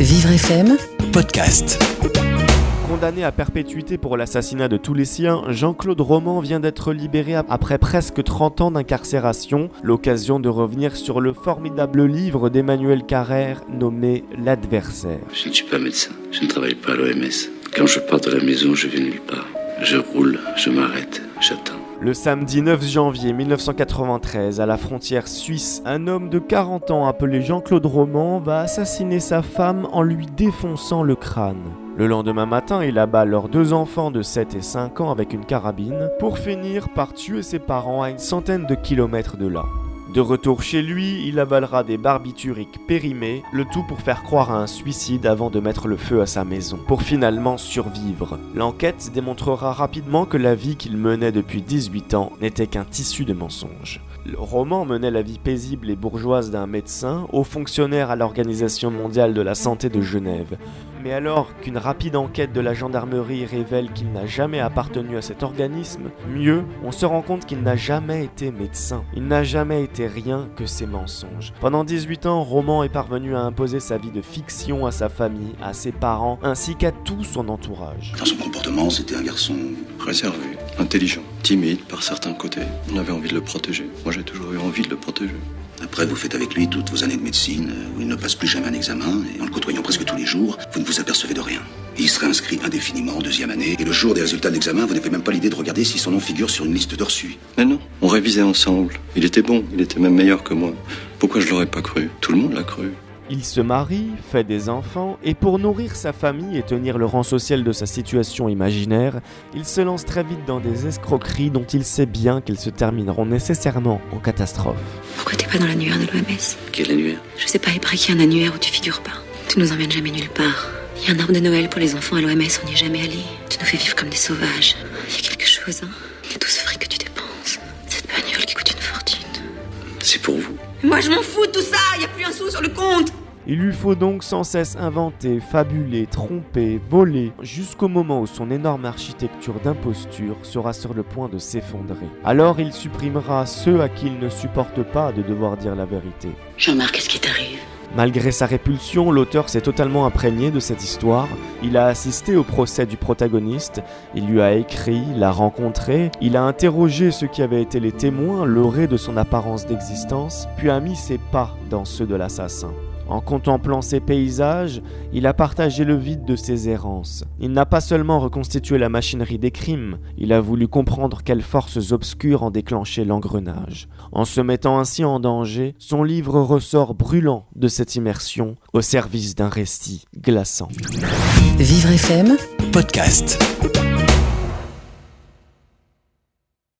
Vivre FM podcast. Condamné à perpétuité pour l'assassinat de tous les siens, Jean-Claude Roman vient d'être libéré après presque 30 ans d'incarcération, l'occasion de revenir sur le formidable livre d'Emmanuel Carrère nommé L'adversaire. Je ne suis pas médecin, je ne travaille pas à l'OMS. Quand je pars de la maison, je vais nulle part. Je roule, je m'arrête, j'attends. Le samedi 9 janvier 1993, à la frontière suisse, un homme de 40 ans appelé Jean-Claude Roman va assassiner sa femme en lui défonçant le crâne. Le lendemain matin, il abat leurs deux enfants de 7 et 5 ans avec une carabine pour finir par tuer ses parents à une centaine de kilomètres de là. De retour chez lui, il avalera des barbituriques périmés, le tout pour faire croire à un suicide avant de mettre le feu à sa maison, pour finalement survivre. L'enquête démontrera rapidement que la vie qu'il menait depuis 18 ans n'était qu'un tissu de mensonges. Le roman menait la vie paisible et bourgeoise d'un médecin, haut fonctionnaire à l'Organisation mondiale de la santé de Genève. Mais alors qu'une rapide enquête de la gendarmerie révèle qu'il n'a jamais appartenu à cet organisme, mieux, on se rend compte qu'il n'a jamais été médecin. Il n'a jamais été rien que ses mensonges. Pendant 18 ans, Roman est parvenu à imposer sa vie de fiction à sa famille, à ses parents, ainsi qu'à tout son entourage. Dans son comportement, c'était un garçon réservé, intelligent, timide par certains côtés. On avait envie de le protéger. Moi, j'ai toujours eu envie de le protéger. Après, vous faites avec lui toutes vos années de médecine, où il ne passe plus jamais un examen, et en le côtoyant presque tous les jours, vous ne vous apercevez de rien. Il serait inscrit indéfiniment en deuxième année, et le jour des résultats de l'examen, vous n'avez même pas l'idée de regarder si son nom figure sur une liste de. Mais non, on révisait ensemble. Il était bon, il était même meilleur que moi. Pourquoi je l'aurais pas cru? Tout le monde l'a cru. Il se marie, fait des enfants, et pour nourrir sa famille et tenir le rang social de sa situation imaginaire, il se lance très vite dans des escroqueries dont il sait bien qu'elles se termineront nécessairement en catastrophe. Pourquoi t'es pas dans l'annuaire de l'OMS Quel annuaire? Je sais pas, il paraît qu'il y a un annuaire où tu figures pas. Tu nous emmènes jamais nulle part. Il y a un arbre de Noël pour les enfants à l'OMS, on n'y est jamais allé. Tu nous fais vivre comme des sauvages. Il y a quelque chose, hein? Il y a tout ce fric que tu dépenses. Cette bagnole qui coûte une fortune. C'est pour vous? Moi je m'en fous de tout ça, il y a plus un sou sur le compte Il lui faut donc sans cesse inventer, fabuler, tromper, voler, jusqu'au moment où son énorme architecture d'imposture sera sur le point de s'effondrer. Alors il supprimera ceux à qui il ne supporte pas de devoir dire la vérité. Jean-Marc, qu'est-ce qui t'arrive? Malgré sa répulsion, l'auteur s'est totalement imprégné de cette histoire. Il a assisté au procès du protagoniste, il lui a écrit, l'a rencontré, il a interrogé ceux qui avaient été les témoins, leurrés de son apparence d'existence, puis a mis ses pas dans ceux de l'assassin. En contemplant ces paysages, il a partagé le vide de ses errances. Il n'a pas seulement reconstitué la machinerie des crimes, il a voulu comprendre quelles forces obscures en déclenchaient l'engrenage. En se mettant ainsi en danger, son livre ressort brûlant de cette immersion au service d'un récit glaçant. Vivre FM podcast.